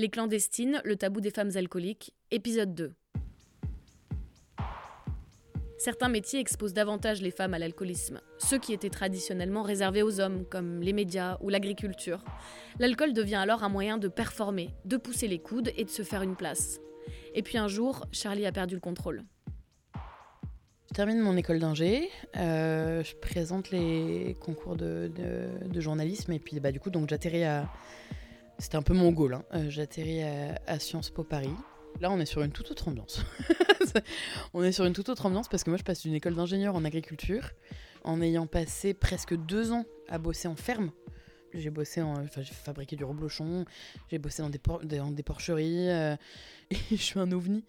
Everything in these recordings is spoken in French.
Les clandestines, le tabou des femmes alcooliques, épisode 2. Certains métiers exposent davantage les femmes à l'alcoolisme, ceux qui étaient traditionnellement réservés aux hommes, comme les médias ou l'agriculture. L'alcool devient alors un moyen de performer, de pousser les coudes et de se faire une place. Et puis un jour, Charlie a perdu le contrôle. Je termine mon école d'ingé, euh, je présente les concours de, journalisme et puis bah, du coup donc j'atterris à... C'était un peu mon goal, hein. Euh, j'atterris à, Sciences Po Paris. Là on est sur une toute autre ambiance. on est sur une toute autre ambiance parce que moi je passe d'une école d'ingénieur en agriculture en ayant passé presque deux ans à bosser en ferme. J'ai bossé en, enfin j'ai fabriqué du reblochon, j'ai bossé dans des, porcheries euh, et je suis un ovni.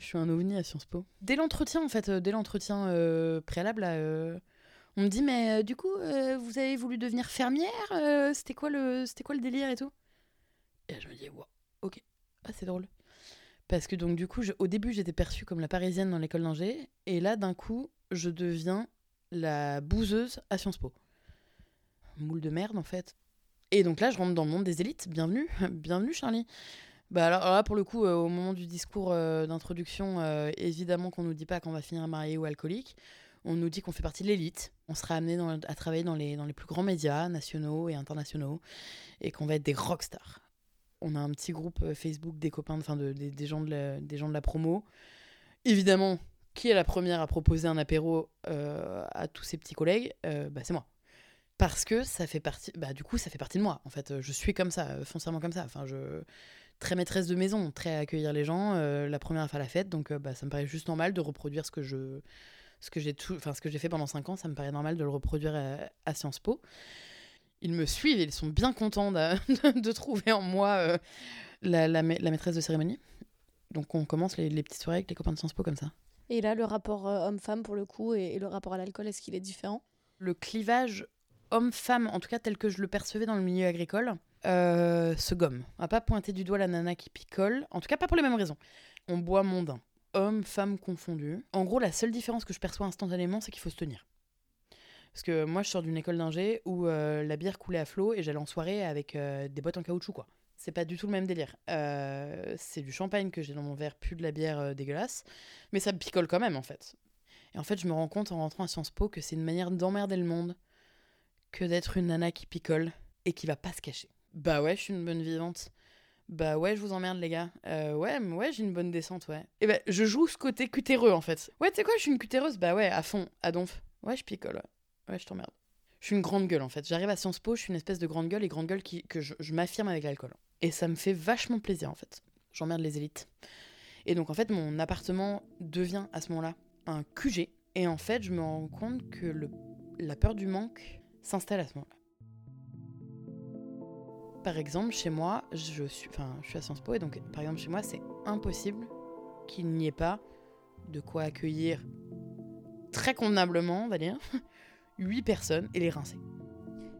Je suis un ovni à Sciences Po. Dès l'entretien, en fait, euh, dès l'entretien préalable, on me dit Mais du coup, vous avez voulu devenir fermière C'était quoi, quoi le délire et tout? Et je me dis wow, Ok, ah, c'est drôle. Parce que donc, du coup, au début, j'étais perçue comme la parisienne dans l'école d'Angers. Et là, d'un coup, je deviens la bouseuse à Sciences Po. Moule de merde, en fait. Et donc là, je rentre dans le monde des élites. Bienvenue, bienvenue, Charlie. Bah alors, là, pour le coup, euh, au moment du discours euh, d'introduction, euh, évidemment qu'on nous dit pas qu'on va finir marié ou alcoolique. On nous dit qu'on fait partie de l'élite. On sera amené à travailler dans les, dans les plus grands médias nationaux et internationaux et qu'on va être des rockstars. On a un petit groupe Facebook des copains, enfin de, des, gens de la, des gens de la promo. Évidemment, qui est la première à proposer un apéro à tous ses petits collègues bah, C'est moi. Parce que ça fait partie bah du coup ça fait partie de moi en fait. Je suis comme ça foncièrement comme ça. Enfin très maîtresse de maison, très à accueillir les gens, euh, la première à faire la fête, donc euh, bah, ça me paraît juste normal de reproduire ce que j'ai tout enfin ce que j'ai fait pendant 5 ans, ça me paraît normal de le reproduire à, Sciences Po. Ils me suivent, ils sont bien contents de, de trouver en moi euh, la, la, maîtresse de cérémonie. Donc on commence les, les, petites soirées avec les copains de Sciences Po comme ça. Et là, le rapport homme-femme pour le coup et, et le rapport à l'alcool, est-ce qu'il est différent? Le clivage homme-femme, en tout cas tel que je le percevais dans le milieu agricole, euh, se gomme. On va pas pointer du doigt la nana qui picole, en tout cas pas pour les mêmes raisons. On boit mondain, homme, femme confondus. En gros, la seule différence que je perçois instantanément, c'est qu'il faut se tenir. Parce que moi, je sors d'une école d'ingé où euh, la bière coulait à flot et j'allais en soirée avec euh, des boîtes en caoutchouc, quoi. C'est pas du tout le même délire. c'est du champagne que j'ai dans mon verre, plus de la bière dégueulasse. Mais ça picole quand même, en fait. Et en fait, je me rends compte en rentrant à Sciences Po que c'est une manière d'emmerder le monde que d'être une nana qui picole et qui va pas se cacher. Bah ouais, je suis une bonne vivante. Bah ouais, je vous emmerde les gars. Euh, ouais, ouais, j'ai une bonne descente, ouais. Et bah je joue ce côté cutéreux en fait. Ouais, tu sais quoi, je suis une cutéreuse Bah ouais, à fond, à donf. Ouais, je picole, ouais. Je t'emmerde. Je suis une grande gueule en fait. J'arrive à Sciences Po, je suis une espèce de grande gueule et grande gueule qui, que je, m'affirme avec l'alcool. Et ça me fait vachement plaisir en fait. J'emmerde les élites. Et donc en fait, mon appartement devient à ce moment-là un QG. Et en fait, je me rends compte que la peur du manque s'installe à ce moment-là. Par exemple, chez moi, je suis à Sciences Po et donc, par exemple, chez moi, c'est impossible qu'il n'y ait pas de quoi accueillir très convenablement, on va dire, 8 personnes et les rincer.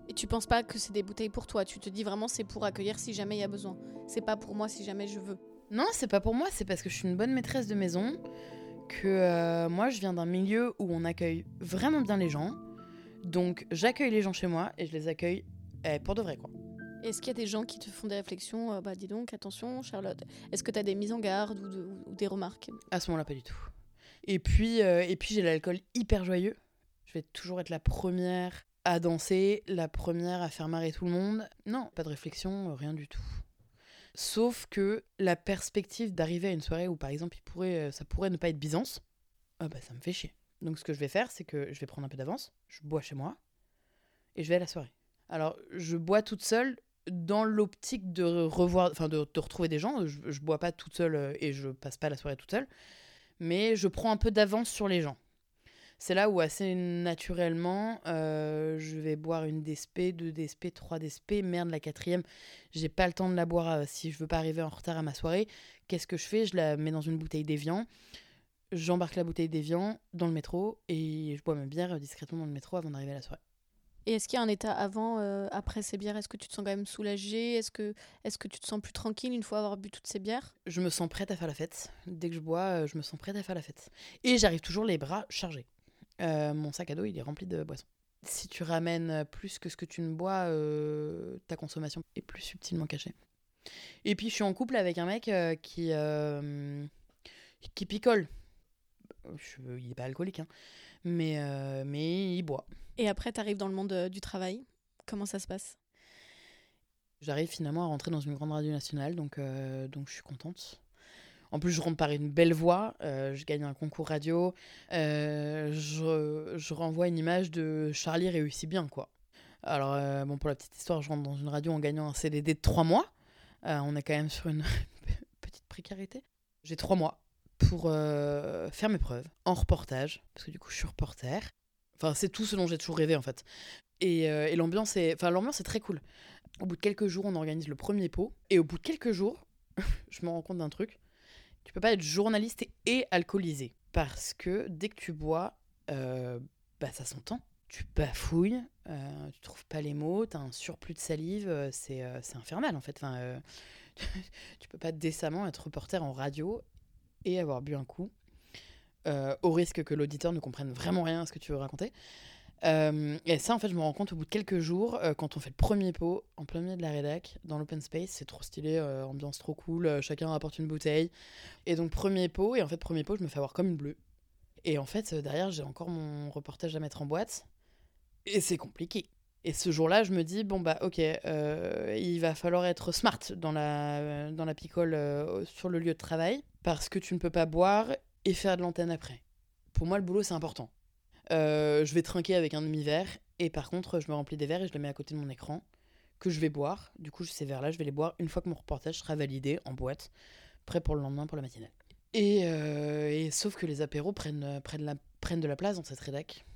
Et tu penses pas que c'est des bouteilles pour toi Tu te dis vraiment c'est pour accueillir si jamais il y a besoin. C'est pas pour moi si jamais je veux. Non, c'est pas pour moi, c'est parce que je suis une bonne maîtresse de maison, que euh, moi je viens d'un milieu où on accueille vraiment bien les gens, donc j'accueille les gens chez moi et je les accueille eh, pour de vrai quoi. Est-ce qu'il y a des gens qui te font des réflexions euh, Bah dis donc, attention Charlotte. Est-ce que tu as des mises en garde ou, des remarques? À ce moment-là, pas du tout. Et puis, euh, et puis j'ai l'alcool hyper joyeux. Vais toujours être la première à danser, la première à faire marrer tout le monde. Non, pas de réflexion, rien du tout. Sauf que la perspective d'arriver à une soirée où par exemple euh, ça pourrait ne pas être Byzance, ah bah ça me fait chier. Donc ce que je vais faire, c'est que je vais prendre un peu d'avance, je bois chez moi, et je vais à la soirée. Alors je bois toute seule dans l'optique de revoir, enfin de, retrouver des gens. Je, je bois pas toute seule euh, et je passe pas la soirée toute seule, mais je prends un peu d'avance sur les gens. C'est là où assez naturellement, euh, je vais boire une DSP, deux DSP, trois DSP, merde la quatrième, j'ai pas le temps de la boire euh, si je veux pas arriver en retard à ma soirée. Qu'est-ce que je fais? Je la mets dans une bouteille d'évian j'embarque la bouteille d'évian dans le métro et je bois ma bière discrètement dans le métro avant d'arriver à la soirée. Et est-ce qu'il y a un état avant, euh, après ces bières? Est-ce que tu te sens quand même soulagé Est-ce que, est que tu te sens plus tranquille une fois avoir bu toutes ces bières? Je me sens prête à faire la fête. Dès que je bois, euh, je me sens prête à faire la fête. Et j'arrive toujours les bras chargés. Euh, mon sac à dos, il est rempli de boissons. Si tu ramènes plus que ce que tu ne bois, ta consommation est plus subtilement cachée. Et puis je suis en couple avec un mec euh, qui, euh, qui picole. Je- il est pas alcoolique, hein. mais, euh, mais il boit. Et après, tu arrives dans le monde euh, du travail. Comment ça se passe? J'arrive finalement à rentrer dans une grande radio nationale, donc, euh, donc je suis contente. En plus, je rentre par une belle voie, euh, je gagne un concours radio, euh, je, renvoie une image de Charlie réussit bien, quoi. Alors, euh, bon, pour la petite histoire, je rentre dans une radio en gagnant un CDD de trois mois. Euh, on est quand même sur une petite précarité. J'ai trois mois pour faire mes preuves en reportage, parce que du coup, je suis reporter. Enfin, c'est tout ce dont j'ai toujours rêvé, en fait. Et, et l'ambiance est, enfin, l'ambiance est très cool. Au bout de quelques jours, on organise le premier pot. Et au bout de quelques jours, je me rends compte d'un truc. Tu peux pas être journaliste et, alcoolisé. Parce que dès que tu bois, euh, bah, ça s'entend. Tu bafouilles, euh, tu trouves pas les mots, t'as un surplus de salive, euh, c'est euh, c'est infernal en fait. Enfin, tu peux pas décemment être reporter en radio et avoir bu un coup, au risque que l'auditeur ne comprenne vraiment rien à ce que tu veux raconter. Euh, et ça, en fait, je me rends compte au bout de quelques jours, euh, quand on fait le premier pot, en plein milieu de la rédac, dans l'open space, c'est trop stylé, euh, ambiance trop cool, chacun apporte une bouteille. Et donc, premier pot, et en fait, premier pot, je me fais avoir comme une bleue. Et en fait, derrière, j'ai encore mon reportage à mettre en boîte, et c'est compliqué. Et ce jour-là, je me dis, bon, bah, ok, il va falloir être smart dans la, dans la picole sur le lieu de travail, parce que tu ne peux pas boire et faire de l'antenne après. Pour moi, le boulot, c'est important. Euh, je vais trinquer avec un demi-verre et par contre je me remplis des verres et je les mets à côté de mon écran que je vais boire. Du coup ces verres-là je vais les boire une fois que mon reportage sera validé en boîte, prêt pour le lendemain pour la matinale. Et, euh, sauf que les apéros prennent, euh, prennent de la place dans cette rédac.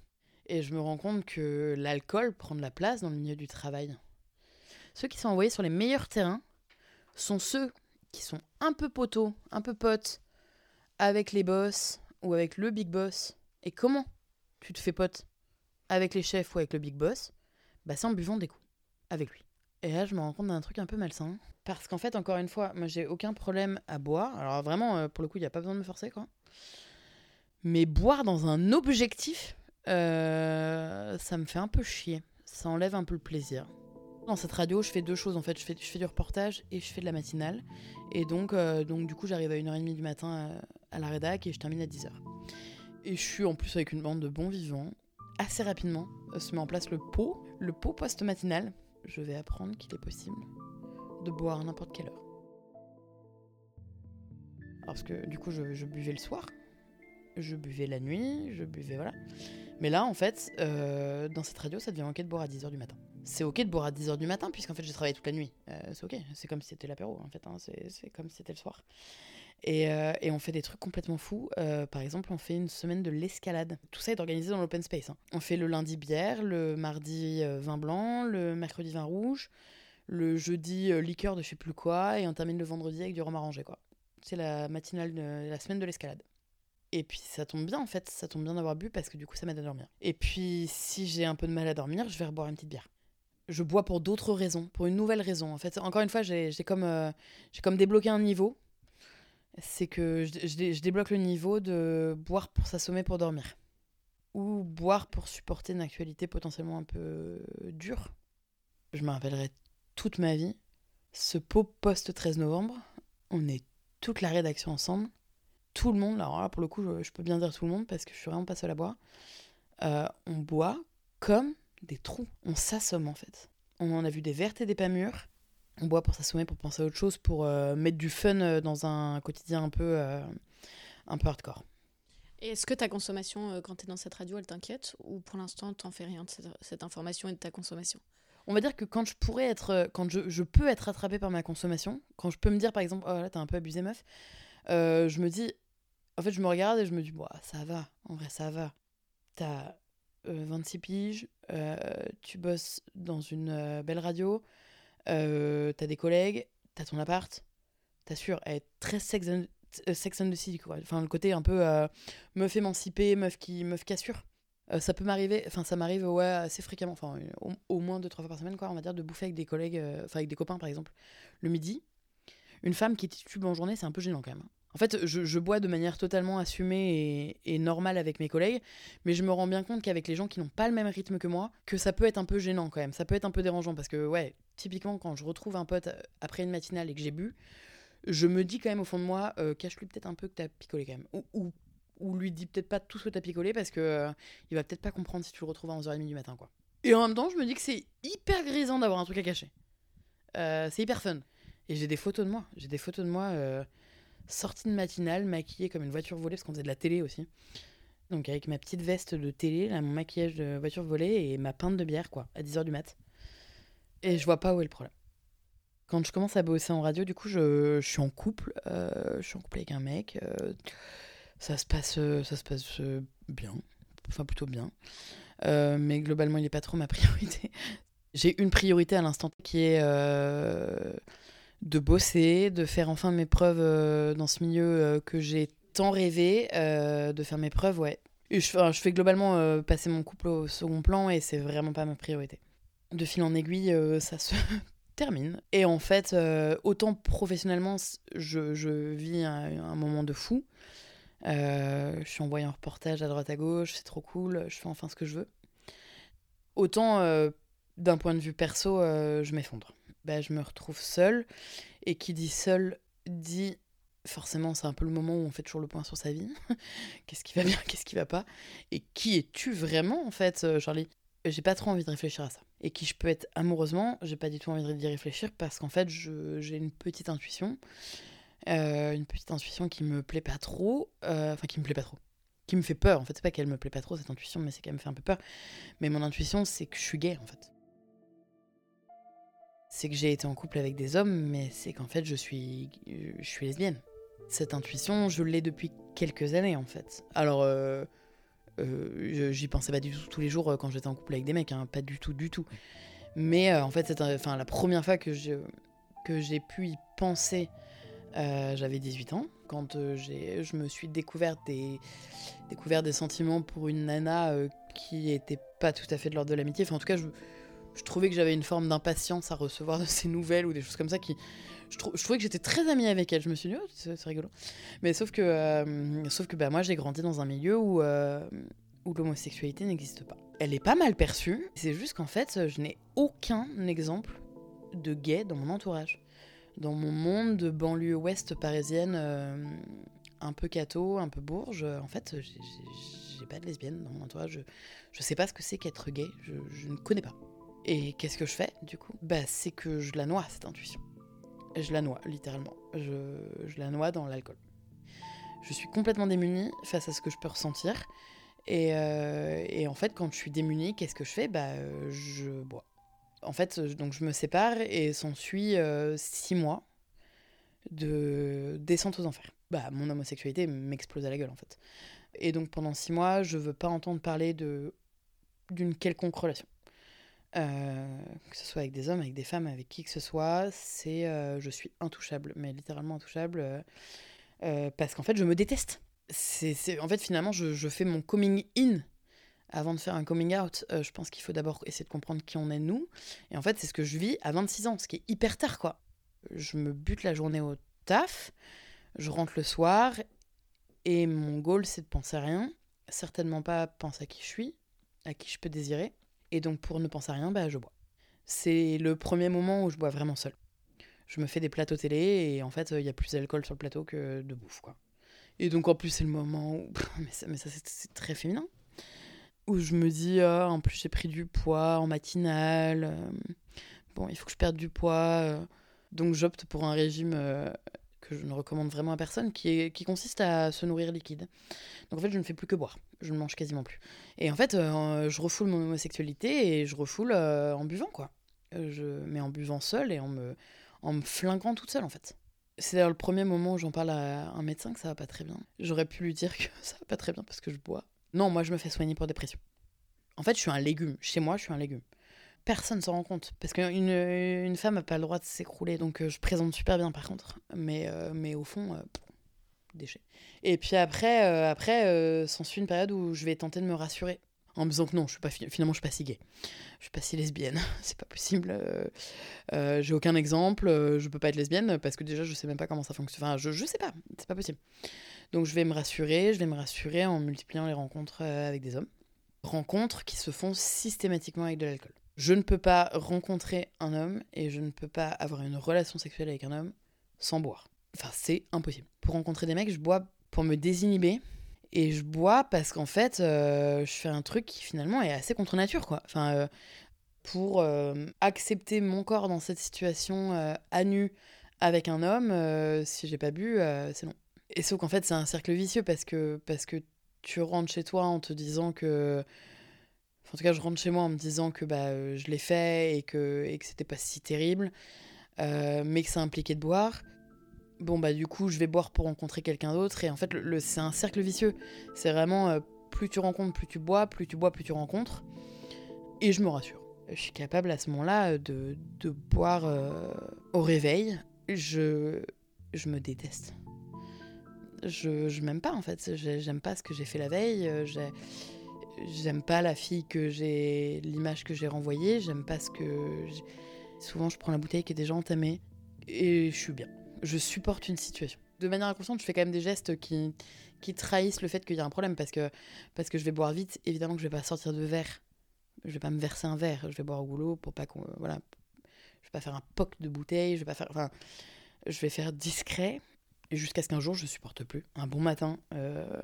Et je me rends compte que l'alcool prend de la place dans le milieu du travail. Ceux qui sont envoyés sur les meilleurs terrains sont ceux qui sont un peu poteaux, un peu potes avec les boss ou avec le big boss. Et comment tu te fais pote avec les chefs ou avec le big boss, bah c'est en buvant des coups avec lui. Et là, je me rends compte d'un truc un peu malsain. Parce qu'en fait, encore une fois, moi j'ai aucun problème à boire. Alors vraiment, euh, pour le coup, il n'y a pas besoin de me forcer, quoi. Mais boire dans un objectif, euh, ça me fait un peu chier. Ça enlève un peu le plaisir. Dans cette radio, je fais deux choses en fait. Je fais, du reportage et je fais de la matinale. Et donc, euh, du coup, j'arrive à 1h30 du matin à la rédac et je termine à 10h. Et je suis en plus avec une bande de bons vivants. Assez rapidement, euh, se met en place le pot, le pot post-matinal. Je vais apprendre qu'il est possible de boire à n'importe quelle heure. Parce que du coup, je, buvais le soir, je buvais la nuit, je buvais, voilà. Mais là, en fait, euh, dans cette radio, ça devient ok de boire à 10h du matin. C'est ok de boire à 10h du matin, puisqu'en fait, j'ai travaillé toute la nuit. Euh, c'est ok, c'est comme si c'était l'apéro, en fait, hein. c'est comme si c'était le soir. Et, euh, et on fait des trucs complètement fous. Euh, par exemple, on fait une semaine de l'escalade. Tout ça est organisé dans l'open space. hein. On fait le lundi bière, le mardi euh, vin blanc, le mercredi vin rouge, le jeudi liqueur de je sais plus quoi, et on termine le vendredi avec du rhum arrangé, quoi. C'est la matinale, de, la semaine de l'escalade. Et puis ça tombe bien en fait, ça tombe bien d'avoir bu parce que du coup ça m'aide à dormir. Et puis si j'ai un peu de mal à dormir, je vais reboire une petite bière. Je bois pour d'autres raisons, pour une nouvelle raison. En fait, encore une fois, j'ai j'ai comme débloqué un niveau. C'est que je, je dé- je débloque le niveau de boire pour s'assommer pour dormir. Ou boire pour supporter une actualité potentiellement un peu dure. Je me rappellerai toute ma vie. Ce pot post-13 novembre, on est toute la rédaction ensemble tout le monde, alors là pour le coup je, je peux bien dire tout le monde parce que je suis vraiment pas seule à boire, euh, on boit comme des trous. On s'assomme en fait. On en a vu des vertes et des pas mûres. On boit pour s'assommer, pour penser à autre chose, pour euh, mettre du fun euh, dans un quotidien un peu, euh, un peu hardcore. Et est-ce que ta consommation, euh, quand tu es dans cette radio, elle t'inquiète Ou pour l'instant, t'en fais rien de cette, cette information et de ta consommation? On va dire que quand je pourrais être, quand je, je peux être attrapée par ma consommation, quand je peux me dire par exemple, oh là t'as un peu abusé meuf, je me dis, en fait je me regarde et je me dis, bah, ça va, en vrai ça va. T'as euh, 26 piges, tu bosses dans une belle radio, euh, t'as des collègues, t'as ton appart, t'assures, est très sex and, euh, sex and the city, quoi. Enfin le côté un peu euh, meuf émancipée, meuf qui, meuf qui assure. Ça peut m'arriver, enfin ça m'arrive ouais assez fréquemment, enfin au, moins deux trois fois par semaine quoi, on va dire de bouffer avec des collègues, enfin avec des copains par exemple, le midi. Une femme qui titube en journée, c'est un peu gênant quand même. En fait, je, je bois de manière totalement assumée et, et normale avec mes collègues, mais je me rends bien compte qu'avec les gens qui n'ont pas le même rythme que moi, que ça peut être un peu gênant quand même, ça peut être un peu dérangeant parce que ouais, typiquement, quand je retrouve un pote après une matinale et que j'ai bu, je me dis quand même au fond de moi, cache-lui peut-être un peu que t'as picolé quand même. Ou, lui dis peut-être pas tout ce que t'as picolé parce que il va peut-être pas comprendre si tu le retrouves à 11h30 du matin, quoi. Et en même temps, je me dis que c'est hyper grisant d'avoir un truc à cacher. c'est hyper fun. Et j'ai des photos de moi. J'ai des photos de moi sortie de matinale, maquillée comme une voiture volée, parce qu'on faisait de la télé aussi. Donc avec ma petite veste de télé, mon maquillage de voiture volée et ma pinte de bière, quoi, à 10h du mat. Et je vois pas où est le problème. Quand je commence à bosser en radio, du coup, je, suis en couple. Euh, je suis en couple avec un mec. Euh, ça se passe, euh, ça se passe bien. Enfin, plutôt bien. mais globalement, il n'est pas trop ma priorité. J'ai une priorité à l'instant qui est de bosser, de faire enfin mes preuves dans ce milieu que j'ai tant rêvé, de faire mes preuves, ouais. je, je fais globalement passer mon couple au second plan et c'est vraiment pas ma priorité de fil en aiguille, euh, ça se termine. Et en fait, euh, autant professionnellement, je, vis un, moment de fou. Euh, je suis envoyé en reportage à droite à gauche, c'est trop cool, je fais enfin ce que je veux. Autant d'un point de vue perso, je m'effondre. Bah, je me retrouve seule. Et qui dit seule dit forcément, c'est un peu le moment où on fait toujours le point sur sa vie. qu'est-ce qui va bien, qu'est-ce qui va pas? Et qui es-tu vraiment, en fait, Charlie? J'ai pas trop envie de réfléchir à ça et qui je peux être amoureusement, j'ai pas du tout envie d'y réfléchir parce qu'en fait, j'ai une petite intuition. Euh, une petite intuition qui me plaît pas trop. Euh, enfin, qui me plaît pas trop. Qui me fait peur. En fait, c'est pas qu'elle me plaît pas trop, cette intuition, mais c'est qu'elle me fait un peu peur. Mais mon intuition, c'est que je suis gay, en fait. C'est que j'ai été en couple avec des hommes, mais c'est qu'en fait, je suis, je suis lesbienne. Cette intuition, je l'ai depuis quelques années, en fait. Alors. Euh, euh, j'y pensais pas du tout tous les jours euh, quand j'étais en couple avec des mecs, hein, pas du tout, du tout. Mais euh, en fait, c'est enfin, la première fois que j'ai que j'ai pu y penser, j'avais 18 ans, quand je me suis découvert des, découvert des sentiments pour une nana qui était pas tout à fait de l'ordre de l'amitié. Enfin, en tout cas, je, je trouvais que j'avais une forme d'impatience à recevoir de ces nouvelles ou des choses comme ça qui. Je, je trouvais que j'étais très amie avec elle. Je me suis dit, oh, c'est rigolo. Mais sauf que, euh, sauf que bah, moi, j'ai grandi dans un milieu où, euh, où l'homosexualité n'existe pas. Elle est pas mal perçue. C'est juste qu'en fait, je n'ai aucun exemple de gay dans mon entourage. Dans mon monde de banlieue ouest parisienne, euh, un peu catho, un peu bourge, en fait, j'ai pas de lesbienne dans mon entourage. Je, je sais pas ce que c'est qu'être gay. Je, je ne connais pas. Et qu'est-ce que je fais du coup? Bah c'est que je la noie cette intuition. Je la noie littéralement. Je, la noie dans l'alcool. Je suis complètement démunie face à ce que je peux ressentir. Et, euh, en fait, quand je suis démunie, qu'est-ce que je fais? Bah je bois. En fait, donc je me sépare et s'ensuit euh, six mois de descente aux enfers. Bah mon homosexualité m'explose à la gueule en fait. Et donc pendant six mois, je veux pas entendre parler de d'une quelconque relation. Euh, que ce soit avec des hommes, avec des femmes, avec qui que ce soit, c'est euh, je suis intouchable, mais littéralement intouchable, euh, parce qu'en fait je me déteste. C'est, en fait finalement je, je, fais mon coming in avant de faire un coming out. je pense qu'il faut d'abord essayer de comprendre qui on est nous, et en fait c'est ce que je vis à 26 ans, ce qui est hyper tard quoi. Je me bute la journée au taf, je rentre le soir, et mon goal c'est de penser à rien, certainement pas penser à qui je suis, à qui je peux désirer et donc, pour ne penser à rien, bah, je bois. C'est le premier moment où je bois vraiment seul. Je me fais des plateaux télé et en fait, il y a plus d'alcool sur le plateau que de bouffe, quoi. Et donc, en plus, c'est le moment où. mais ça, mais ça c'est très féminin. Où je me dis, ah, en plus, j'ai pris du poids en matinale. Euh, bon, il faut que je perde du poids. Euh. donc, j'opte pour un régime euh, que je ne recommande vraiment à personne, qui, consiste à se nourrir liquide. Donc en fait, je ne fais plus que boire. Je ne mange quasiment plus. Et en fait, euh, je refoule mon homosexualité et je refoule euh, en buvant, quoi. Euh, je, mais en buvant seule et en me, en me flinguant toute seule, en fait. C'est d'ailleurs le premier moment où j'en parle à un médecin que ça va pas très bien. J'aurais pu lui dire que ça va pas très bien parce que je bois. Non, moi je me fais soigner pour dépression. En fait, je suis un légume. Chez moi, je suis un légume personne s'en rend compte. Parce qu'une une femme n'a pas le droit de s'écrouler. Donc euh, je présente super bien par contre. Mais, euh, mais au fond, euh, déchet. Et puis après, après s'ensuit une période où je vais tenter de me rassurer. En me disant que non, je suis pas, finalement, je suis pas si gay. Je suis pas si lesbienne. c'est pas possible. J'ai aucun exemple. je peux pas être lesbienne parce que déjà, je sais même pas comment ça fonctionne. Enfin, je, je sais pas. C'est pas possible. Donc je vais me rassurer. Je vais me rassurer en multipliant les rencontres avec des hommes rencontres qui se font systématiquement avec de l'alcool Je ne peux pas rencontrer un homme et je ne peux pas avoir une relation sexuelle avec un homme sans boire. Enfin, c'est impossible. Pour rencontrer des mecs, je bois pour me désinhiber. Et je bois parce qu'en fait, euh, je fais un truc qui finalement est assez contre nature, quoi. Enfin, euh, pour euh, accepter mon corps dans cette situation à nu avec un homme, si j'ai pas bu, c'est non. Et sauf qu'en fait, c'est un cercle vicieux parce que, parce que tu rentres chez toi en te disant que. En tout cas, je rentre chez moi en me disant que bah, je l'ai fait et que, et que c'était pas si terrible, mais que ça impliquait de boire. Bon bah du coup je vais boire pour rencontrer quelqu'un d'autre et en fait le, c'est un cercle vicieux. C'est vraiment euh, plus tu rencontres plus tu bois plus tu bois plus tu rencontres. Et je me rassure je suis capable à ce moment-là euh, de, de boire euh, au réveil. Je je me déteste. Je, je m'aime pas en fait. J'aime pas ce que j'ai fait la veille j'aime pas la fille que j'ai l'image que j'ai renvoyée j'aime pas ce que souvent je prends la bouteille qui est déjà entamée et je suis bien je supporte une situation. De manière inconsciente, je fais quand même des gestes qui, qui trahissent le fait qu'il y a un problème parce que, parce que je vais boire vite. Évidemment que je vais pas sortir de verre. Je vais pas me verser un verre. Je vais boire au goulot pour pas qu'on. Voilà. Je vais pas faire un poc de bouteille. Je vais pas faire. Enfin, je vais faire discret jusqu'à ce qu'un jour je supporte plus. Un bon matin, euh,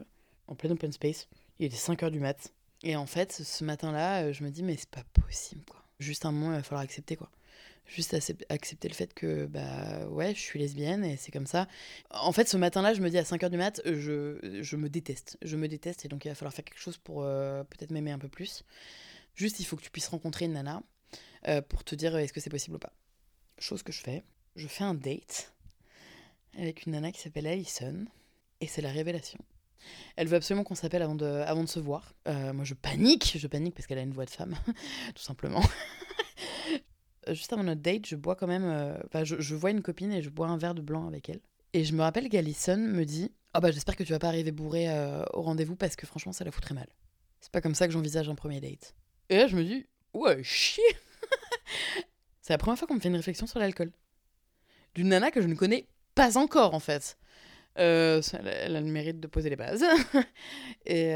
en plein open space, il était 5 h du mat. Et en fait, ce matin-là, euh, je me dis, mais c'est pas possible, quoi. Juste un moment, il va falloir accepter, quoi. Juste accepter le fait que bah ouais je suis lesbienne et c'est comme ça. En fait ce matin là je me dis à 5h du mat je, je me déteste. Je me déteste et donc il va falloir faire quelque chose pour euh, peut-être m'aimer un peu plus. Juste il faut que tu puisses rencontrer une nana euh, pour te dire est-ce que c'est possible ou pas. Chose que je fais. Je fais un date avec une nana qui s'appelle Alison et c'est la révélation elle veut absolument qu'on s'appelle avant de, avant de se voir. Euh, moi, je panique, je panique parce qu'elle a une voix de femme, tout simplement. juste avant notre date, je bois quand même. Euh, enfin, je, vois une copine et je bois un verre de blanc avec elle. Et je me rappelle qu'Alison me dit Oh bah j'espère que tu vas pas arriver bourré euh, au rendez-vous parce que franchement ça la foutrait mal. C'est pas comme ça que j'envisage un premier date. Et là je me dis Ouais, chier C'est la première fois qu'on me fait une réflexion sur l'alcool. D'une nana que je ne connais pas encore en fait. Euh, elle, a le mérite de poser les bases. et,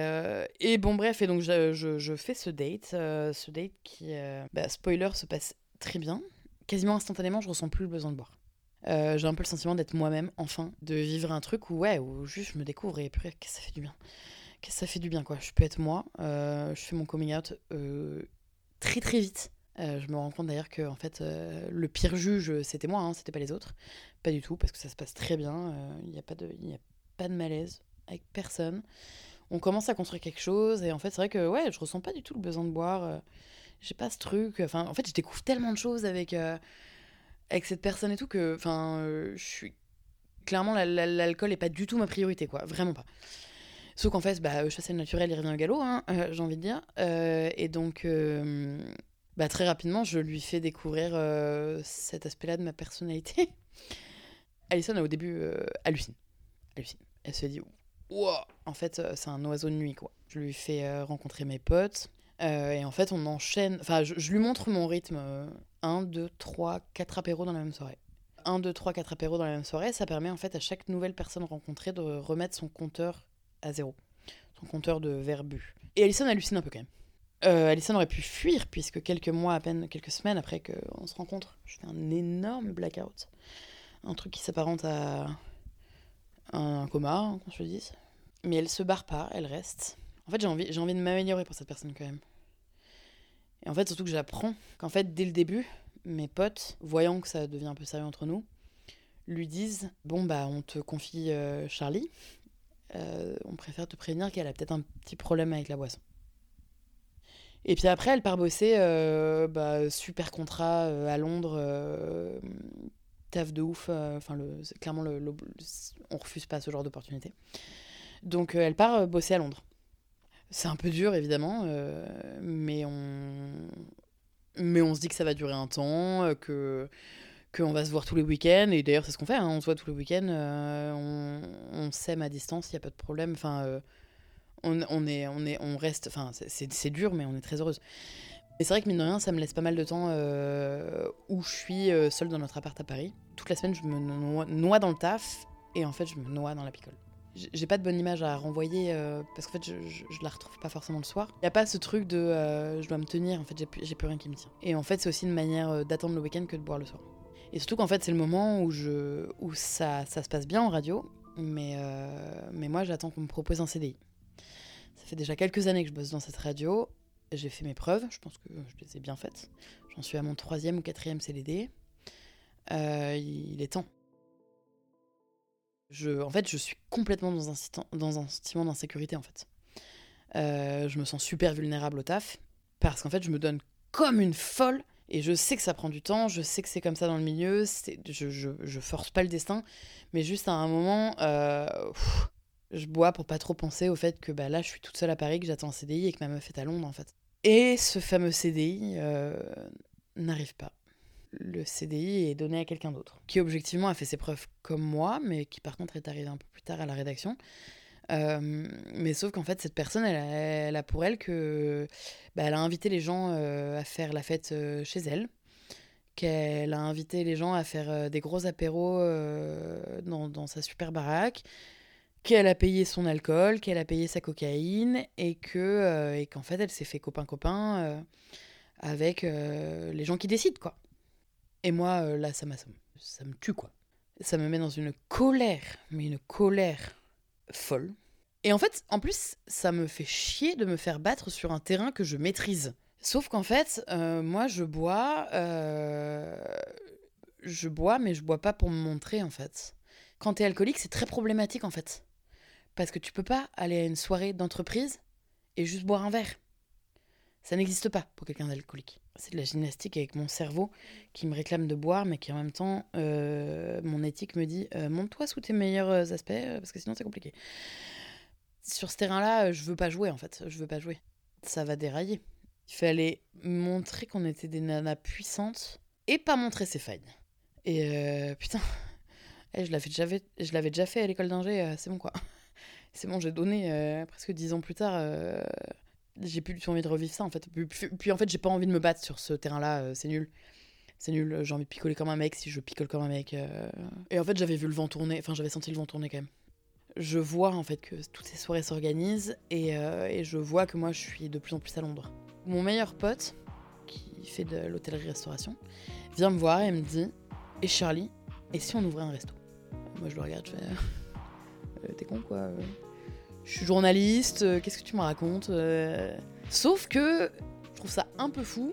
et, bon, bref, et donc je, fais ce date. ce date qui, bah, spoiler, se passe très bien. Quasiment instantanément, je ressens plus le besoin de boire. Euh, j'ai un peu le sentiment d'être moi-même, enfin, de vivre un truc où, ouais, où juste je me découvre et puis, qu'est-ce que ça fait du bien. Qu'est-ce que ça fait du bien, quoi. Je peux être moi, euh, je fais mon coming out euh, très très vite. Je me rends compte d'ailleurs que, en fait, le pire juge, c'était moi, hein, c'était pas les autres. Pas du tout, parce que ça se passe très bien. Il n'y a, pas de, a pas de malaise avec personne. On commence à construire quelque chose et en fait, c'est vrai que, ouais, je ressens pas du tout le besoin de boire j'ai pas ce truc. Enfin, en fait, je découvre tellement de choses avec, euh, avec cette personne et tout que, enfin, euh, je suis. Clairement, l'alcool est pas du tout ma priorité, quoi. Vraiment pas. Sauf qu'en fait, bah, chasser le naturel, il revient au galop, hein, euh, j'ai envie de dire. et donc, bah, très rapidement, je lui fais découvrir cet aspect-là de ma personnalité. Alison, au début, hallucine. hallucine. Elle se dit, wow, en fait, c'est un oiseau de nuit, quoi. Je lui fais rencontrer mes potes. Euh, et en fait, on enchaîne. Enfin, je, lui montre mon rythme 1, 2, 3, 4 apéros dans la même soirée. 1, 2, 3, 4 apéros dans la même soirée, ça permet en fait à chaque nouvelle personne rencontrée de remettre son compteur à zéro. Son compteur de verre bu. Et Alison hallucine un peu quand même. Euh, Alison aurait pu fuir puisque quelques mois à peine, quelques semaines après qu'on se rencontre, je fais un énorme blackout. Un truc qui s'apparente à un coma, hein, qu'on se le dise. Mais elle se barre pas, elle reste. En fait, j'ai envie, de m'améliorer pour cette personne quand même. Et en fait, surtout que j'apprends qu'en fait, dès le début, mes potes, voyant que ça devient un peu sérieux entre nous, lui disent Bon, bah, on te confie euh, Charlie. Euh, on préfère te prévenir qu'elle a peut-être un petit problème avec la boisson. Et puis après, elle part bosser, euh, bah, super contrat à Londres, taf de ouf. Enfin, clairement, on refuse pas ce genre d'opportunité. Donc, elle part bosser à Londres. C'est un peu dur, évidemment, euh, mais, on... mais on se dit que ça va durer un temps, euh, que qu'on va se voir tous les week-ends. Et d'ailleurs, c'est ce qu'on fait, hein, on se voit tous les week-ends, euh, on, on s'aime à distance, il n'y a pas de problème. Enfin, on, est, on, est, on reste. Enfin, c'est dur, mais on est très heureuse. Et c'est vrai que mine de rien, ça me laisse pas mal de temps où je suis seule dans notre appart à Paris. Toute la semaine, je me noie, dans le taf et en fait, je me noie dans la picole. j'ai pas de bonne image à renvoyer euh, parce qu'en fait je, la retrouve pas forcément le soir. Y a pas ce truc de euh, je dois me tenir, en fait j'ai plus, rien qui me tient. Et en fait c'est aussi une manière euh, d'attendre le week-end que de boire le soir. Et surtout qu'en fait c'est le moment où, je, où ça, ça se passe bien en radio, mais, mais moi j'attends qu'on me propose un CDI. Fait déjà quelques années que je bosse dans cette radio, j'ai fait mes preuves, je pense que je les ai bien faites. J'en suis à mon troisième ou quatrième CDD. il est temps en fait, je suis complètement dans un, sentiment d'insécurité, en fait. Euh, je me sens super vulnérable au taf, parce qu'en fait, je me donne comme une folle, et je sais que ça prend du temps, je sais que c'est comme ça dans le milieu, je, je, je, force pas le destin, mais juste à un moment, euh, je bois pour pas trop penser au fait que bah, là, je suis toute seule à Paris, que j'attends un CDI et que ma meuf est à Londres, en fait. Et ce fameux CDI euh, n'arrive pas le CDI est donné à quelqu'un d'autre, qui objectivement a fait ses preuves comme moi, mais qui par contre est arrivé un peu plus tard à la rédaction. Euh, mais sauf qu'en fait, cette personne, elle a, pour elle que bah, elle a invité les gens euh, à faire la fête chez elle, qu'elle a invité les gens à faire des gros apéros dans, sa super baraque, qu'elle a payé son alcool, qu'elle a payé sa cocaïne, et que et qu'en fait, elle s'est fait copain-copain avec les gens qui décident, quoi. Et moi, euh, là, ça, ça me tue, quoi. Ça me met dans une colère, mais une colère folle. Et en fait, en plus, ça me fait chier de me faire battre sur un terrain que je maîtrise. Sauf qu'en fait, euh, moi, je bois. Euh, je bois, mais je bois pas pour me montrer, en fait. Quand t'es alcoolique, c'est très problématique, en fait. Parce que tu peux pas aller à une soirée d'entreprise et juste boire un verre. Ça n'existe pas pour quelqu'un d'alcoolique. C'est de la gymnastique avec mon cerveau qui me réclame de boire, mais qui en même temps, euh, mon éthique me dit euh, monte-toi sous tes meilleurs euh, aspects, parce que sinon c'est compliqué. Sur ce terrain-là, je veux pas jouer en fait. Je veux pas jouer. Ça va dérailler. Il fallait montrer qu'on était des nanas puissantes et pas montrer ses failles. Et putain, eh, je l'avais déjà, fait, je l'avais déjà fait à l'école d'ingé, c'est bon quoi. C'est bon, j'ai donné presque dix ans plus tard j'ai plus envie de revivre ça en fait. Puis, en fait, j'ai pas envie de me battre sur ce terrain-là, euh, c'est nul. C'est nul, j'ai envie de picoler comme un mec si je picole comme un mec. Euh. Et en fait, j'avais vu le vent tourner, enfin, j'avais senti le vent tourner quand même. Je vois en fait que toutes ces soirées s'organisent et, euh, et, je vois que moi je suis de plus en plus à Londres. Mon meilleur pote, qui fait de l'hôtellerie-restauration, vient me voir et me dit Et Charlie, et si on ouvrait un resto? Moi je le regarde, je fais Quoi je suis journaliste, euh, qu'est-ce que tu me racontes euh Sauf que je trouve ça un peu fou,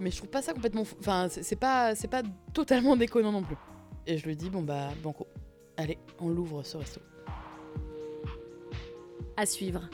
mais je trouve pas ça complètement fou. Enfin, c'est pas, c'est pas totalement déconnant non plus. Et je lui dis, bon bah, banco, allez, on l'ouvre ce resto. À suivre.